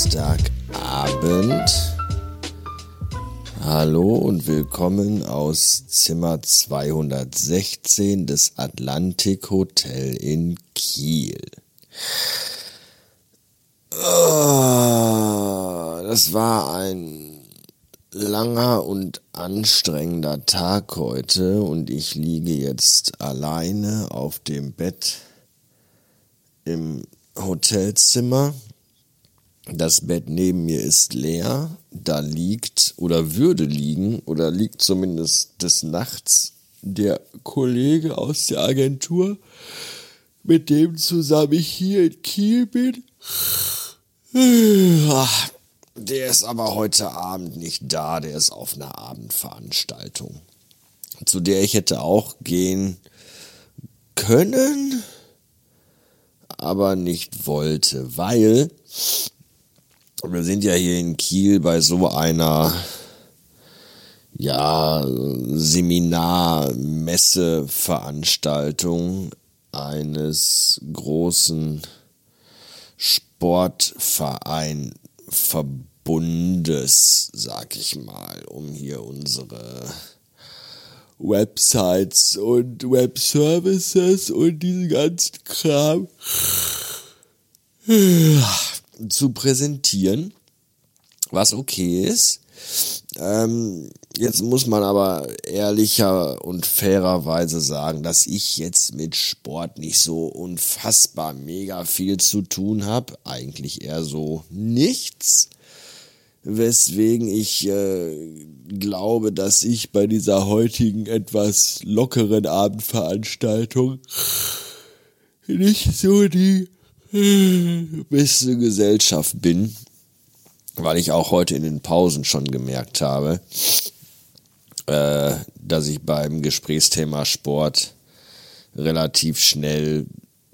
Samstagabend. Hallo und willkommen aus Zimmer 216 des Atlantik Hotel in Kiel. Oh, das war ein langer und anstrengender Tag heute und ich liege jetzt alleine auf dem Bett im Hotelzimmer. Das Bett neben mir ist leer. Da liegt oder würde liegen oder liegt zumindest des Nachts der Kollege aus der Agentur, mit dem zusammen ich hier in Kiel bin. Der ist aber heute Abend nicht da, der ist auf einer Abendveranstaltung, zu der ich hätte auch gehen können aber nicht wollte, weil wir sind ja hier in Kiel bei so einer ja, Seminar, Messe, Veranstaltung eines großen Sportverein Verbundes, sag ich mal, um hier unsere Websites und Webservices und diesen ganzen Kram zu präsentieren, was okay ist. Ähm, jetzt muss man aber ehrlicher und fairerweise sagen, dass ich jetzt mit Sport nicht so unfassbar mega viel zu tun habe. Eigentlich eher so nichts weswegen ich äh, glaube, dass ich bei dieser heutigen etwas lockeren Abendveranstaltung nicht so die beste Gesellschaft bin, weil ich auch heute in den Pausen schon gemerkt habe, äh, dass ich beim Gesprächsthema Sport relativ schnell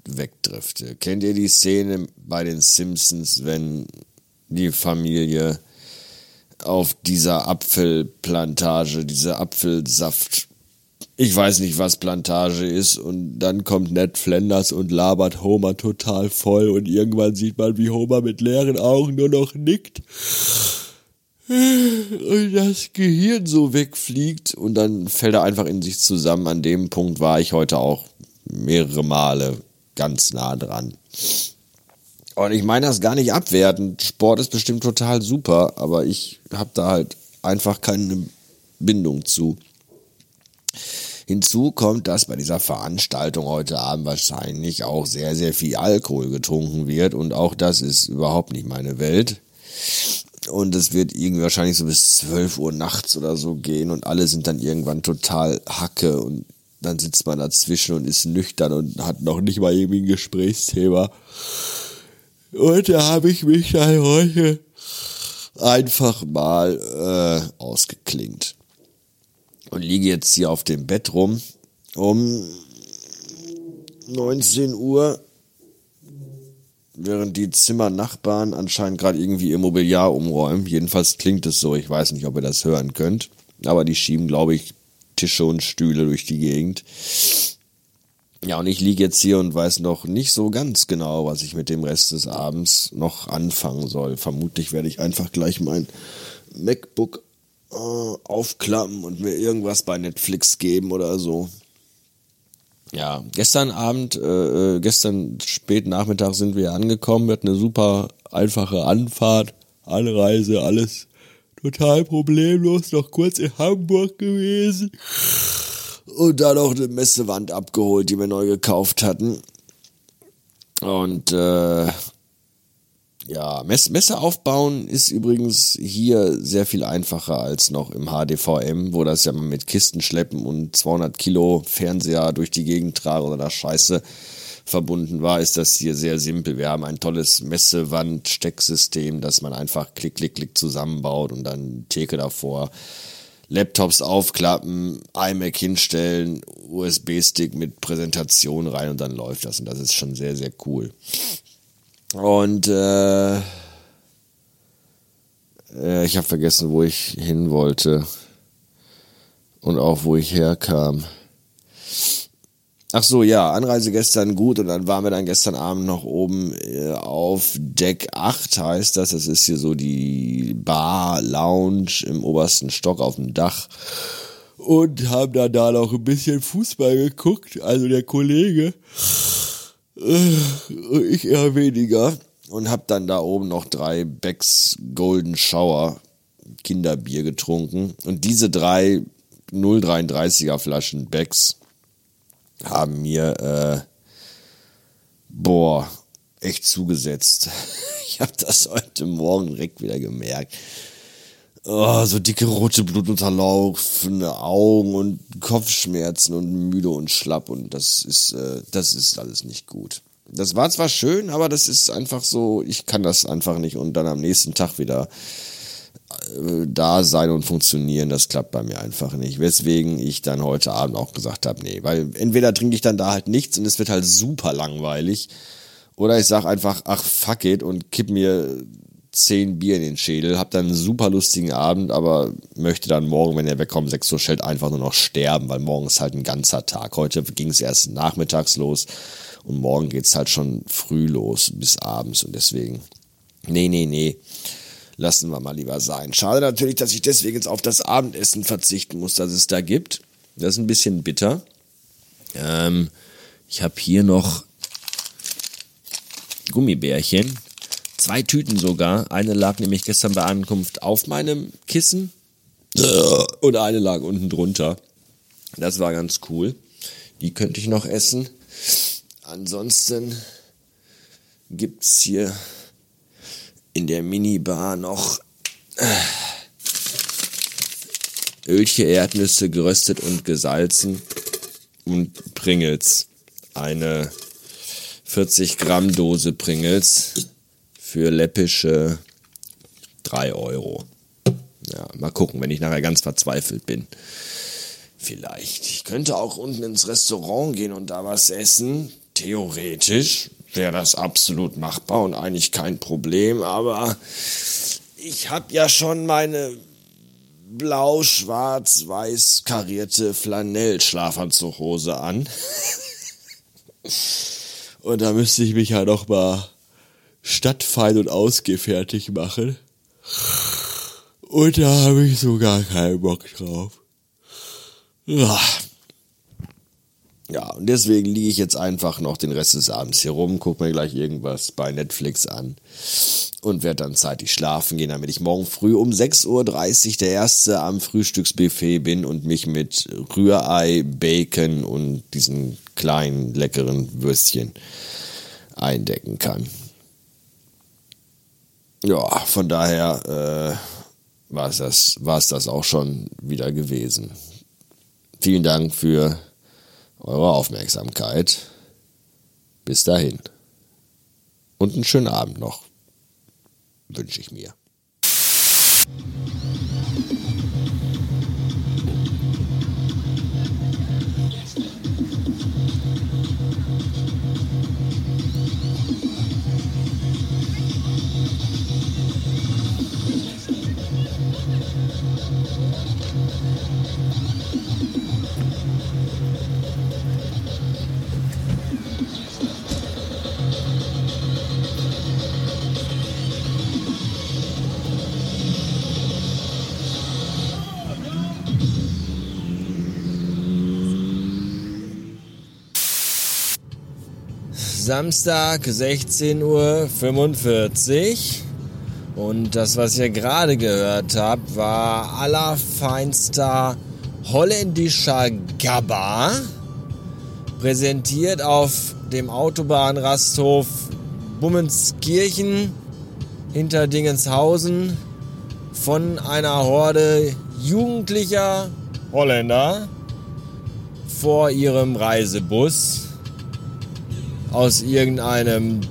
wegdrifte. Kennt ihr die Szene bei den Simpsons, wenn die Familie auf dieser Apfelplantage, diese Apfelsaft. Ich weiß nicht, was Plantage ist. Und dann kommt Ned Flanders und labert Homer total voll. Und irgendwann sieht man, wie Homer mit leeren Augen nur noch nickt. Und das Gehirn so wegfliegt. Und dann fällt er einfach in sich zusammen. An dem Punkt war ich heute auch mehrere Male ganz nah dran. Und ich meine das gar nicht abwertend. Sport ist bestimmt total super, aber ich habe da halt einfach keine Bindung zu. Hinzu kommt, dass bei dieser Veranstaltung heute Abend wahrscheinlich auch sehr, sehr viel Alkohol getrunken wird und auch das ist überhaupt nicht meine Welt. Und es wird irgendwie wahrscheinlich so bis 12 Uhr nachts oder so gehen und alle sind dann irgendwann total Hacke und dann sitzt man dazwischen und ist nüchtern und hat noch nicht mal irgendwie ein Gesprächsthema. Und da habe ich mich dann heute einfach mal äh, ausgeklingt. Und liege jetzt hier auf dem Bett rum um 19 Uhr, während die Zimmernachbarn anscheinend gerade irgendwie ihr Mobiliar umräumen. Jedenfalls klingt es so, ich weiß nicht, ob ihr das hören könnt. Aber die schieben, glaube ich, Tische und Stühle durch die Gegend. Ja, und ich liege jetzt hier und weiß noch nicht so ganz genau, was ich mit dem Rest des Abends noch anfangen soll. Vermutlich werde ich einfach gleich mein MacBook aufklappen und mir irgendwas bei Netflix geben oder so. Ja, gestern Abend, äh, äh gestern spät Nachmittag sind wir angekommen. Wir hatten eine super einfache Anfahrt, Anreise, alles total problemlos. Noch kurz in Hamburg gewesen und dann auch eine Messewand abgeholt, die wir neu gekauft hatten. Und äh, ja, Mess Messe aufbauen ist übrigens hier sehr viel einfacher als noch im HDVM, wo das ja mit Kisten schleppen und 200 Kilo Fernseher durch die Gegend tragen oder das Scheiße verbunden war, ist das hier sehr simpel. Wir haben ein tolles Messewand-Stecksystem, das man einfach klick, klick, klick zusammenbaut und dann Theke davor. Laptops aufklappen, iMac hinstellen, USB-Stick mit Präsentation rein und dann läuft das. Und das ist schon sehr, sehr cool. Und äh, äh, ich habe vergessen, wo ich hin wollte. Und auch wo ich herkam. Ach so, ja, Anreise gestern gut und dann waren wir dann gestern Abend noch oben äh, auf Deck 8 heißt das. Das ist hier so die Bar, Lounge im obersten Stock auf dem Dach. Und haben dann da noch ein bisschen Fußball geguckt. Also der Kollege, ich eher weniger. Und hab dann da oben noch drei Becks Golden Shower Kinderbier getrunken. Und diese drei 0,33er Flaschen Becks haben mir, äh, boah, echt zugesetzt. Ich habe das heute Morgen direkt wieder gemerkt. Oh, so dicke rote blutunterlaufende Augen und Kopfschmerzen und müde und schlapp und das ist, äh, das ist alles nicht gut. Das war zwar schön, aber das ist einfach so, ich kann das einfach nicht und dann am nächsten Tag wieder äh, da sein und funktionieren, das klappt bei mir einfach nicht. Weswegen ich dann heute Abend auch gesagt habe, nee, weil entweder trinke ich dann da halt nichts und es wird halt super langweilig, oder ich sag einfach, ach fuck it und kipp mir zehn Bier in den Schädel, hab dann einen super lustigen Abend, aber möchte dann morgen, wenn er wegkommt, 6 Uhr Schild einfach nur noch sterben, weil morgen ist halt ein ganzer Tag. Heute ging es erst nachmittags los und morgen geht's halt schon früh los bis abends und deswegen, nee, nee, nee lassen wir mal lieber sein. Schade natürlich, dass ich deswegen jetzt auf das Abendessen verzichten muss, das es da gibt. Das ist ein bisschen bitter. Ähm, ich habe hier noch Gummibärchen. Zwei Tüten sogar. Eine lag nämlich gestern bei Ankunft auf meinem Kissen und eine lag unten drunter. Das war ganz cool. Die könnte ich noch essen. Ansonsten gibt's hier in der Minibar noch äh, Ölche, Erdnüsse geröstet und gesalzen und Pringles. Eine 40 Gramm Dose Pringles für läppische 3 Euro. Ja, mal gucken, wenn ich nachher ganz verzweifelt bin. Vielleicht. Ich könnte auch unten ins Restaurant gehen und da was essen. Theoretisch wäre das absolut machbar und eigentlich kein Problem, aber ich habe ja schon meine blau, schwarz, weiß karierte Flanell-Schlafanzughose an. und da müsste ich mich ja noch mal stadtfein und ausgefertigt machen. Und da habe ich so gar keinen Bock drauf. Ja. Ja, und deswegen liege ich jetzt einfach noch den Rest des Abends hier rum, gucke mir gleich irgendwas bei Netflix an und werde dann zeitig schlafen gehen, damit ich morgen früh um 6.30 Uhr der Erste am Frühstücksbuffet bin und mich mit Rührei, Bacon und diesen kleinen leckeren Würstchen eindecken kann. Ja, von daher äh, war es das, war's das auch schon wieder gewesen. Vielen Dank für eure Aufmerksamkeit. Bis dahin. Und einen schönen Abend noch, wünsche ich mir. Samstag 16.45 Uhr. Und das, was ihr gerade gehört habt, war allerfeinster holländischer Gabba. Präsentiert auf dem Autobahnrasthof Bummenskirchen hinter Dingenshausen von einer Horde jugendlicher Holländer vor ihrem Reisebus aus irgendeinem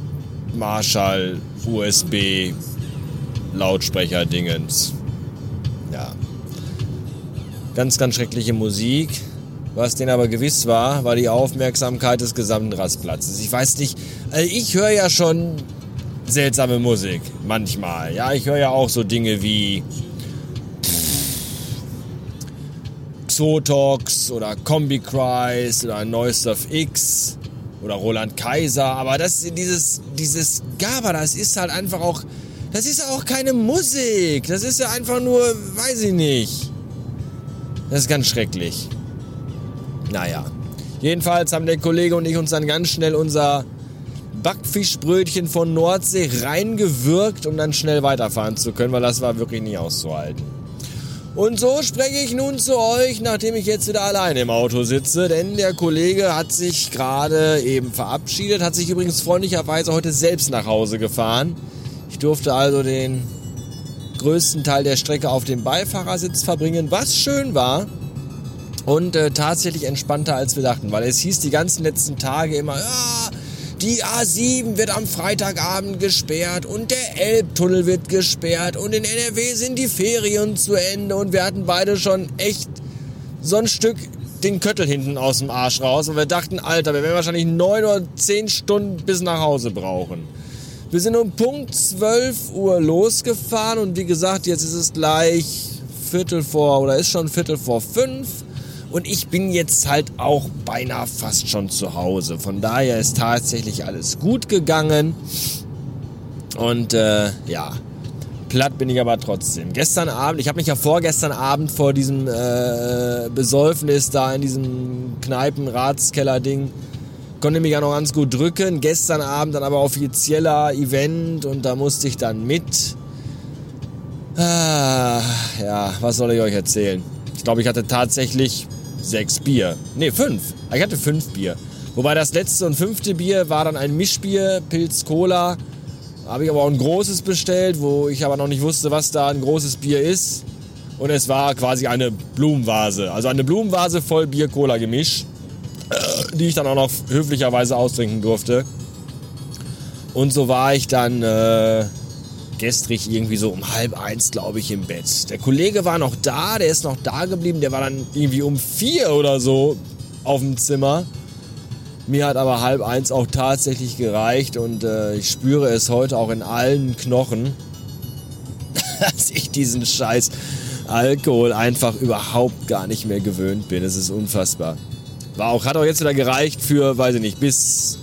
Marshall USB Lautsprecher Dingens. Ja. Ganz, ganz schreckliche Musik. Was denen aber gewiss war, war die Aufmerksamkeit des gesamten Rastplatzes. Ich weiß nicht, also ich höre ja schon seltsame Musik manchmal. Ja, ich höre ja auch so Dinge wie Xotox oder Combi Christ oder Neusurf X oder Roland Kaiser, aber das dieses dieses GABA, das ist halt einfach auch das ist auch keine Musik. Das ist ja einfach nur, weiß ich nicht. Das ist ganz schrecklich. Naja. Jedenfalls haben der Kollege und ich uns dann ganz schnell unser Backfischbrötchen von Nordsee reingewirkt, um dann schnell weiterfahren zu können, weil das war wirklich nicht auszuhalten. Und so spreche ich nun zu euch, nachdem ich jetzt wieder alleine im Auto sitze, denn der Kollege hat sich gerade eben verabschiedet, hat sich übrigens freundlicherweise heute selbst nach Hause gefahren. Ich durfte also den größten Teil der Strecke auf dem Beifahrersitz verbringen, was schön war und äh, tatsächlich entspannter als wir dachten, weil es hieß die ganzen letzten Tage immer, ja, die A7 wird am Freitagabend gesperrt und der Elbtunnel wird gesperrt und in NRW sind die Ferien zu Ende und wir hatten beide schon echt so ein Stück den Köttel hinten aus dem Arsch raus und wir dachten, Alter, wir werden wahrscheinlich neun oder zehn Stunden bis nach Hause brauchen. Wir sind um Punkt 12 Uhr losgefahren und wie gesagt, jetzt ist es gleich Viertel vor oder ist schon Viertel vor fünf. Und ich bin jetzt halt auch beinahe fast schon zu Hause. Von daher ist tatsächlich alles gut gegangen. Und äh, ja, platt bin ich aber trotzdem. Gestern Abend, ich habe mich ja vorgestern Abend vor diesem äh, Besäufnis da in diesem Kneipen-Ratskeller-Ding, konnte mich ja noch ganz gut drücken. Gestern Abend dann aber offizieller Event und da musste ich dann mit. Ah, ja, was soll ich euch erzählen? Ich glaube, ich hatte tatsächlich sechs Bier. Ne, fünf. Ich hatte fünf Bier. Wobei das letzte und fünfte Bier war dann ein Mischbier, Pilz Cola. Habe ich aber auch ein großes bestellt, wo ich aber noch nicht wusste, was da ein großes Bier ist. Und es war quasi eine Blumenvase. Also eine Blumenvase voll Bier-Cola-Gemisch, die ich dann auch noch höflicherweise austrinken durfte. Und so war ich dann äh, gestrig irgendwie so um halb eins, glaube ich, im Bett. Der Kollege war noch da, der ist noch da geblieben, der war dann irgendwie um vier oder so auf dem Zimmer. Mir hat aber halb eins auch tatsächlich gereicht und äh, ich spüre es heute auch in allen Knochen, dass ich diesen Scheiß Alkohol einfach überhaupt gar nicht mehr gewöhnt bin. Es ist unfassbar. War auch, hat auch jetzt wieder gereicht für, weiß ich nicht, bis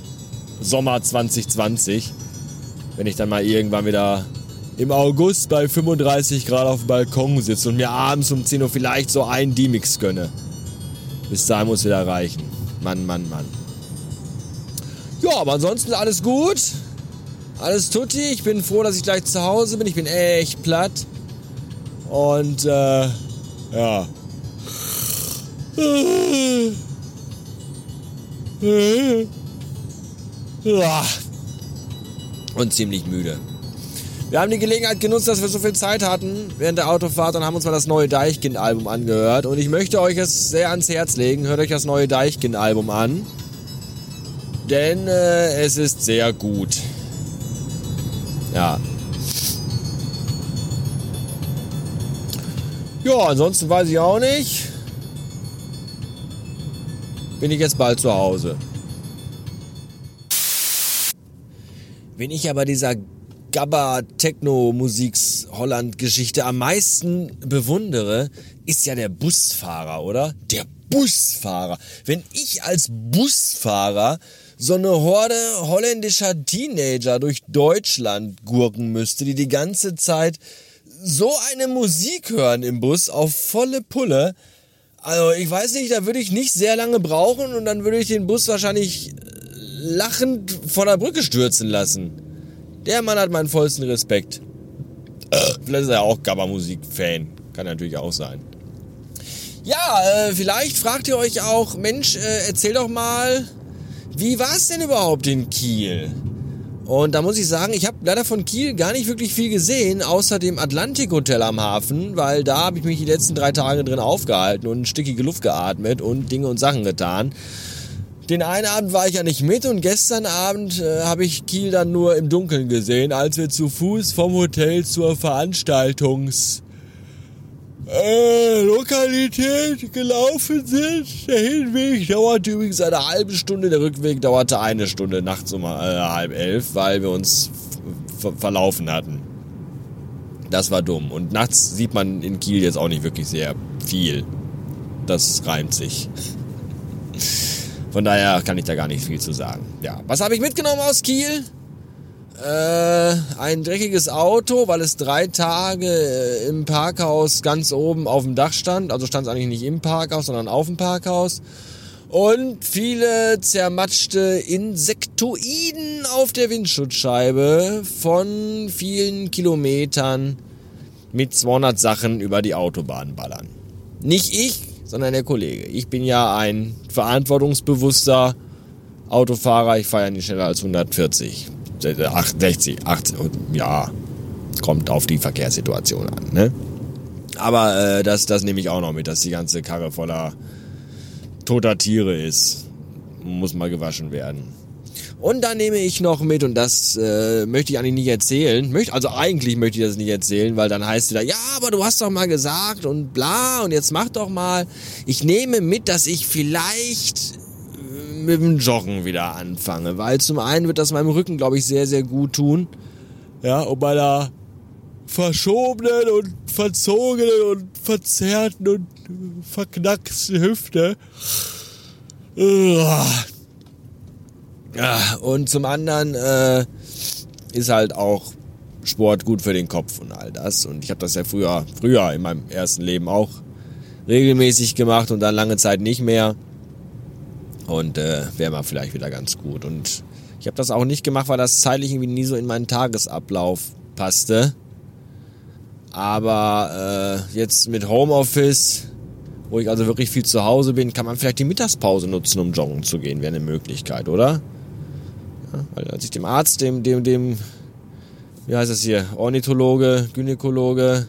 Sommer 2020. Wenn ich dann mal irgendwann wieder im August bei 35 Grad auf dem Balkon sitze und mir abends um 10 Uhr vielleicht so ein D-Mix gönne. Bis dahin muss wieder reichen. Mann, Mann, Mann. Ja, aber ansonsten alles gut. Alles tutti. Ich bin froh, dass ich gleich zu Hause bin. Ich bin echt platt. Und, äh, ja. Und ziemlich müde. Wir haben die Gelegenheit genutzt, dass wir so viel Zeit hatten während der Autofahrt und haben uns mal das neue Deichkind-Album angehört. Und ich möchte euch es sehr ans Herz legen. Hört euch das neue Deichkind-Album an. Denn äh, es ist sehr gut. Ja. Ja, ansonsten weiß ich auch nicht. Bin ich jetzt bald zu Hause. Wen ich aber dieser Gabba Techno Musiks Holland Geschichte am meisten bewundere, ist ja der Busfahrer, oder? Der Busfahrer. Wenn ich als Busfahrer so eine Horde holländischer Teenager durch Deutschland gurken müsste, die die ganze Zeit so eine Musik hören im Bus auf volle Pulle. Also ich weiß nicht, da würde ich nicht sehr lange brauchen und dann würde ich den Bus wahrscheinlich lachend von der Brücke stürzen lassen. Der Mann hat meinen vollsten Respekt. Vielleicht ist er auch Gabba-Musik-Fan. Kann natürlich auch sein. Ja, äh, vielleicht fragt ihr euch auch, Mensch, äh, erzähl doch mal, wie war es denn überhaupt in Kiel? Und da muss ich sagen, ich habe leider von Kiel gar nicht wirklich viel gesehen, außer dem Atlantik Hotel am Hafen, weil da habe ich mich die letzten drei Tage drin aufgehalten und stickige Luft geatmet und Dinge und Sachen getan. Den einen Abend war ich ja nicht mit und gestern Abend äh, habe ich Kiel dann nur im Dunkeln gesehen, als wir zu Fuß vom Hotel zur Veranstaltungs äh, Lokalität gelaufen sind. Der Hinweg dauerte übrigens eine halbe Stunde, der Rückweg dauerte eine Stunde nachts um äh, halb elf, weil wir uns verlaufen hatten. Das war dumm. Und nachts sieht man in Kiel jetzt auch nicht wirklich sehr viel. das reimt sich. Von daher kann ich da gar nicht viel zu sagen. Ja, was habe ich mitgenommen aus Kiel? Äh, ein dreckiges Auto, weil es drei Tage äh, im Parkhaus ganz oben auf dem Dach stand. Also stand es eigentlich nicht im Parkhaus, sondern auf dem Parkhaus. Und viele zermatschte Insektoiden auf der Windschutzscheibe von vielen Kilometern mit 200 Sachen über die Autobahn ballern. Nicht ich, sondern der Kollege. Ich bin ja ein verantwortungsbewusster Autofahrer. Ich fahre ja nicht schneller als 140. 60, 80, ja, kommt auf die Verkehrssituation an. Ne? Aber äh, das, das nehme ich auch noch mit, dass die ganze Karre voller toter Tiere ist. Muss mal gewaschen werden. Und dann nehme ich noch mit, und das äh, möchte ich eigentlich nicht erzählen. Möcht, also eigentlich möchte ich das nicht erzählen, weil dann heißt es wieder, ja, aber du hast doch mal gesagt und bla, und jetzt mach doch mal. Ich nehme mit, dass ich vielleicht äh, mit dem Joggen wieder anfange, weil zum einen wird das meinem Rücken, glaube ich, sehr, sehr gut tun. Ja, und meiner verschobenen und verzogenen und verzerrten und verknacksten Hüfte. Uah ja, und zum anderen äh, ist halt auch Sport gut für den Kopf und all das. Und ich habe das ja früher, früher in meinem ersten Leben auch regelmäßig gemacht und dann lange Zeit nicht mehr. Und äh, wäre mal vielleicht wieder ganz gut. Und ich habe das auch nicht gemacht, weil das zeitlich irgendwie nie so in meinen Tagesablauf passte. Aber äh, jetzt mit Homeoffice, wo ich also wirklich viel zu Hause bin, kann man vielleicht die Mittagspause nutzen, um joggen zu gehen. Wäre eine Möglichkeit, oder? Weil als ich dem Arzt, dem, dem, dem, wie heißt das hier, Ornithologe, Gynäkologe,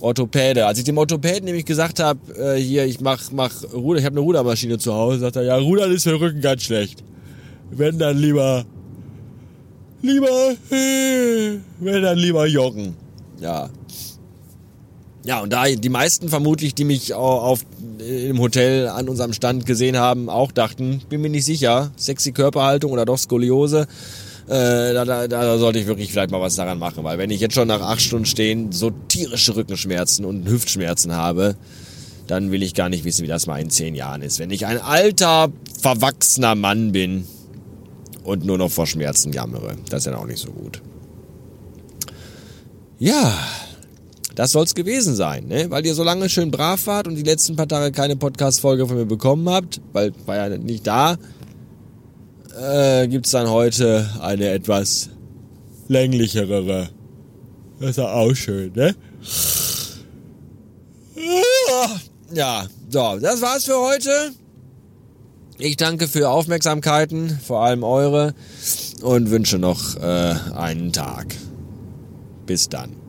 Orthopäde, als ich dem Orthopäden nämlich gesagt habe, äh, hier, ich mach, mach Ruder, ich habe eine Rudermaschine zu Hause, sagt er, ja, Rudern ist für den Rücken ganz schlecht. Wenn dann lieber, lieber, wenn dann lieber joggen. Ja, ja, und da die meisten vermutlich, die mich auf, im Hotel an unserem Stand gesehen haben, auch dachten, bin mir nicht sicher, sexy Körperhaltung oder doch Skoliose, äh, da, da, da sollte ich wirklich vielleicht mal was daran machen, weil wenn ich jetzt schon nach acht Stunden stehen so tierische Rückenschmerzen und Hüftschmerzen habe, dann will ich gar nicht wissen, wie das mal in zehn Jahren ist. Wenn ich ein alter, verwachsener Mann bin und nur noch vor Schmerzen jammere, das ist ja auch nicht so gut. Ja, das soll's gewesen sein, ne? Weil ihr so lange schön brav wart und die letzten paar Tage keine Podcast-Folge von mir bekommen habt, weil war ja nicht da, äh, gibt's dann heute eine etwas länglichere. Das ist auch schön, ne? Ja, so, das war's für heute. Ich danke für Aufmerksamkeiten, vor allem eure, und wünsche noch äh, einen Tag. Bis dann.